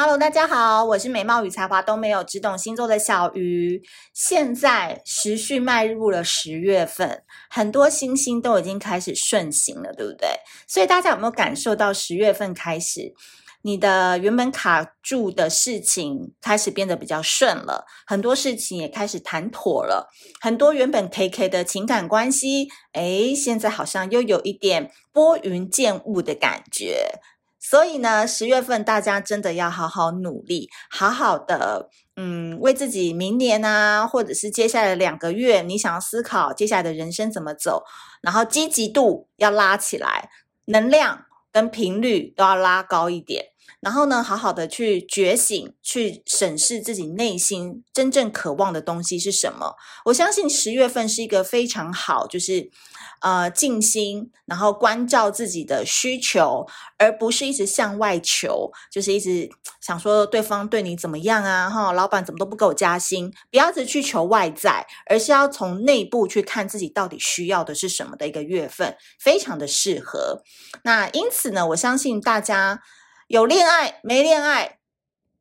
Hello，大家好，我是美貌与才华都没有，只懂星座的小鱼。现在时序迈入了十月份，很多星星都已经开始顺行了，对不对？所以大家有没有感受到十月份开始，你的原本卡住的事情开始变得比较顺了，很多事情也开始谈妥了，很多原本 KK 的情感关系，诶，现在好像又有一点拨云见雾的感觉。所以呢，十月份大家真的要好好努力，好好的，嗯，为自己明年啊，或者是接下来两个月，你想要思考接下来的人生怎么走，然后积极度要拉起来，能量跟频率都要拉高一点，然后呢，好好的去觉醒，去审视自己内心真正渴望的东西是什么。我相信十月份是一个非常好，就是。呃，静心，然后关照自己的需求，而不是一直向外求，就是一直想说对方对你怎么样啊？哈，老板怎么都不给我加薪？不要一直去求外在，而是要从内部去看自己到底需要的是什么的一个月份，非常的适合。那因此呢，我相信大家有恋爱没恋爱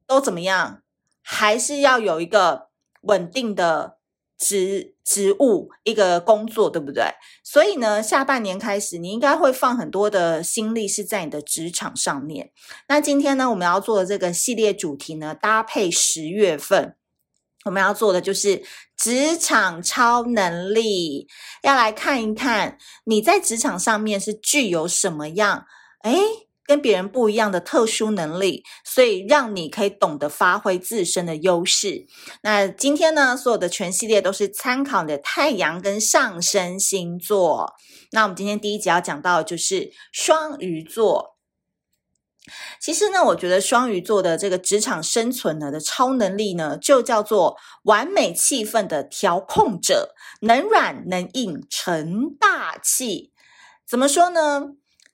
都怎么样，还是要有一个稳定的。职职务一个工作，对不对？所以呢，下半年开始，你应该会放很多的心力是在你的职场上面。那今天呢，我们要做的这个系列主题呢，搭配十月份，我们要做的就是职场超能力，要来看一看你在职场上面是具有什么样，诶跟别人不一样的特殊能力，所以让你可以懂得发挥自身的优势。那今天呢，所有的全系列都是参考的太阳跟上升星座。那我们今天第一集要讲到的就是双鱼座。其实呢，我觉得双鱼座的这个职场生存呢的超能力呢，就叫做完美气氛的调控者，能软能硬成大器。怎么说呢？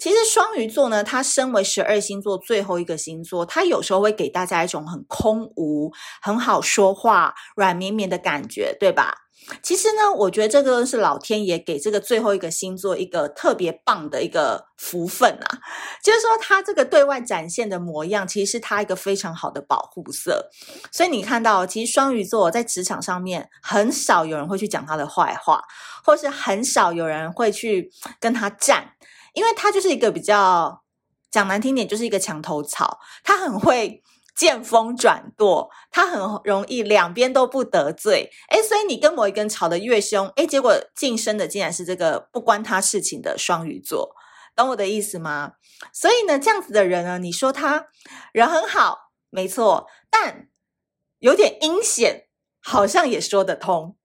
其实双鱼座呢，它身为十二星座最后一个星座，它有时候会给大家一种很空无、很好说话、软绵绵的感觉，对吧？其实呢，我觉得这个是老天爷给这个最后一个星座一个特别棒的一个福分啊，就是说它这个对外展现的模样，其实是它一个非常好的保护色。所以你看到，其实双鱼座在职场上面很少有人会去讲他的坏话，或是很少有人会去跟他战。因为他就是一个比较讲难听点，就是一个墙头草，他很会见风转舵，他很容易两边都不得罪。诶，所以你跟某一个人吵得越凶，诶，结果晋升的竟然是这个不关他事情的双鱼座，懂我的意思吗？所以呢，这样子的人呢，你说他人很好，没错，但有点阴险，好像也说得通。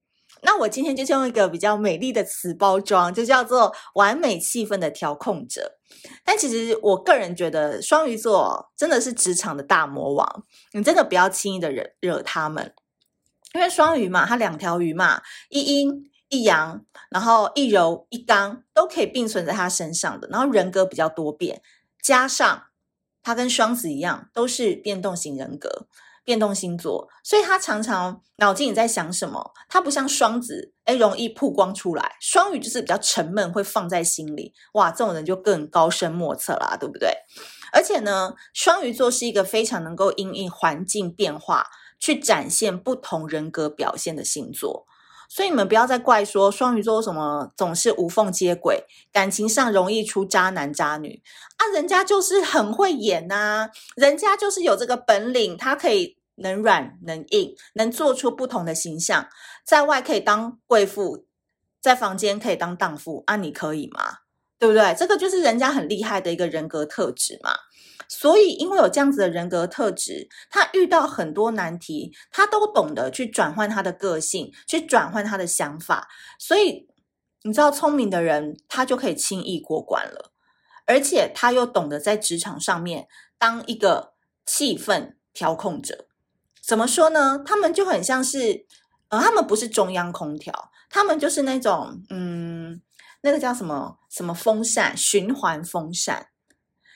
那我今天就用一个比较美丽的词包装，就叫做完美气氛的调控者。但其实我个人觉得，双鱼座真的是职场的大魔王，你真的不要轻易的惹惹他们，因为双鱼嘛，它两条鱼嘛，一阴一阳，然后一柔一刚，都可以并存在他身上的。然后人格比较多变，加上他跟双子一样，都是变动型人格。变动星座，所以他常常脑筋里在想什么？他不像双子，诶，容易曝光出来。双鱼就是比较沉闷，会放在心里。哇，这种人就更高深莫测啦，对不对？而且呢，双鱼座是一个非常能够因应环境变化去展现不同人格表现的星座。所以你们不要再怪说双鱼座什么总是无缝接轨，感情上容易出渣男渣女啊，人家就是很会演呐、人家就是有这个本领，他可以。能软能硬，能做出不同的形象，在外可以当贵妇，在房间可以当荡妇啊，你可以吗？对不对？这个就是人家很厉害的一个人格特质嘛。所以，因为有这样子的人格特质，他遇到很多难题，他都懂得去转换他的个性，去转换他的想法。所以，你知道，聪明的人他就可以轻易过关了，而且他又懂得在职场上面当一个气氛调控者。怎么说呢？他们就很像是，呃，他们不是中央空调，他们就是那种，嗯，那个叫什么什么风扇，循环风扇，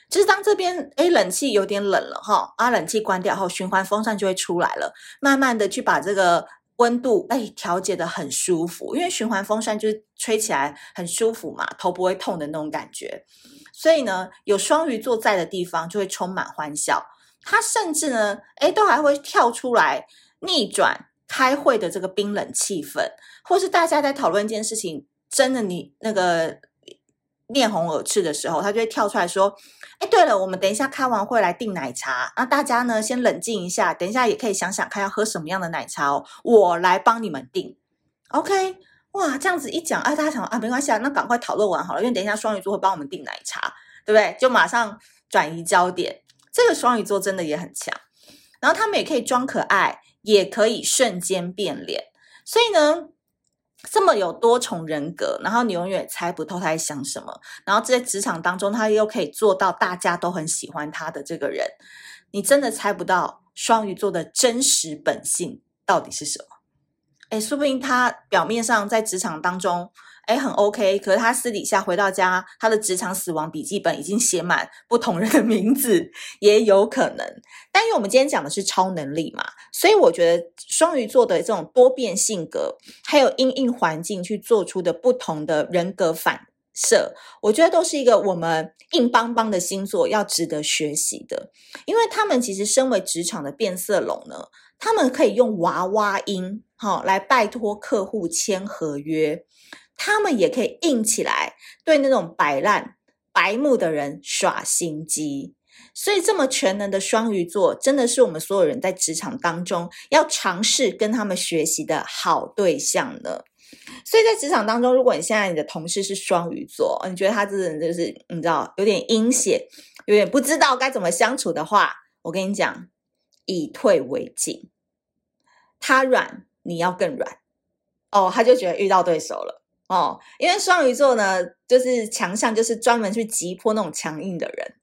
就是当这边诶冷气有点冷了哈，啊，冷气关掉后，循环风扇就会出来了，慢慢的去把这个温度诶调节的很舒服，因为循环风扇就是吹起来很舒服嘛，头不会痛的那种感觉，所以呢，有双鱼座在的地方就会充满欢笑。他甚至呢，诶都还会跳出来逆转开会的这个冰冷气氛，或是大家在讨论一件事情，真的你那个面红耳赤的时候，他就会跳出来说：“哎，对了，我们等一下开完会来订奶茶，那大家呢先冷静一下，等一下也可以想想看要喝什么样的奶茶哦，我来帮你们订。”OK，哇，这样子一讲，啊，大家想啊，没关系啊，那赶快讨论完好了，因为等一下双鱼座会帮我们订奶茶，对不对？就马上转移焦点。这个双鱼座真的也很强，然后他们也可以装可爱，也可以瞬间变脸，所以呢，这么有多重人格，然后你永远猜不透他在想什么，然后在职场当中，他又可以做到大家都很喜欢他的这个人，你真的猜不到双鱼座的真实本性到底是什么？哎，说不定他表面上在职场当中。哎，很 OK，可是他私底下回到家，他的职场死亡笔记本已经写满不同人的名字，也有可能。但因为我们今天讲的是超能力嘛，所以我觉得双鱼座的这种多变性格，还有因应环境去做出的不同的人格反射，我觉得都是一个我们硬邦邦的星座要值得学习的。因为他们其实身为职场的变色龙呢，他们可以用娃娃音，好、来拜托客户签合约。他们也可以硬起来，对那种摆烂、白目的人耍心机。所以，这么全能的双鱼座，真的是我们所有人在职场当中要尝试跟他们学习的好对象呢。所以在职场当中，如果你现在你的同事是双鱼座，你觉得他这个人就是你知道有点阴险，有点不知道该怎么相处的话，我跟你讲，以退为进。他软，你要更软。哦，他就觉得遇到对手了。哦，因为双鱼座呢，就是强项，就是专门去击破那种强硬的人。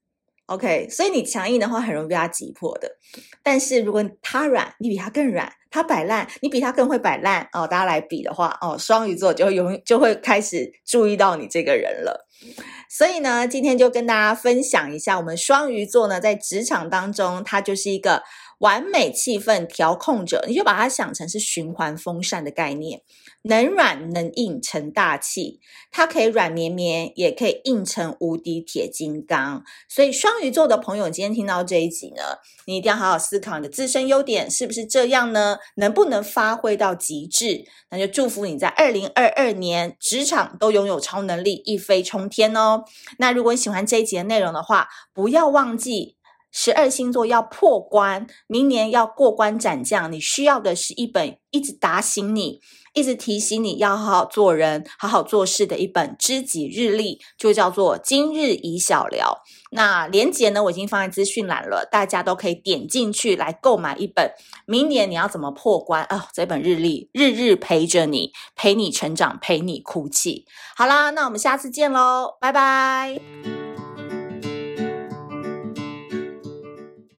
OK，所以你强硬的话，很容易被他击破的。但是如果他软，你比他更软；他摆烂，你比他更会摆烂。哦，大家来比的话，哦，双鱼座就会永就会开始注意到你这个人了。所以呢，今天就跟大家分享一下，我们双鱼座呢，在职场当中，他就是一个完美气氛调控者。你就把它想成是循环风扇的概念。能软能硬成大器，它可以软绵绵，也可以硬成无敌铁金刚。所以双鱼座的朋友，今天听到这一集呢，你一定要好好思考你的自身优点是不是这样呢？能不能发挥到极致？那就祝福你在二零二二年职场都拥有超能力，一飞冲天哦。那如果你喜欢这一集的内容的话，不要忘记十二星座要破关，明年要过关斩将，你需要的是一本一直打醒你。一直提醒你要好好做人、好好做事的一本知己日历，就叫做《今日已小聊》。那连结呢，我已经放在资讯栏了，大家都可以点进去来购买一本。明年你要怎么破关啊？这本日历日日陪着你，陪你成长，陪你哭泣。好啦，那我们下次见喽，拜拜。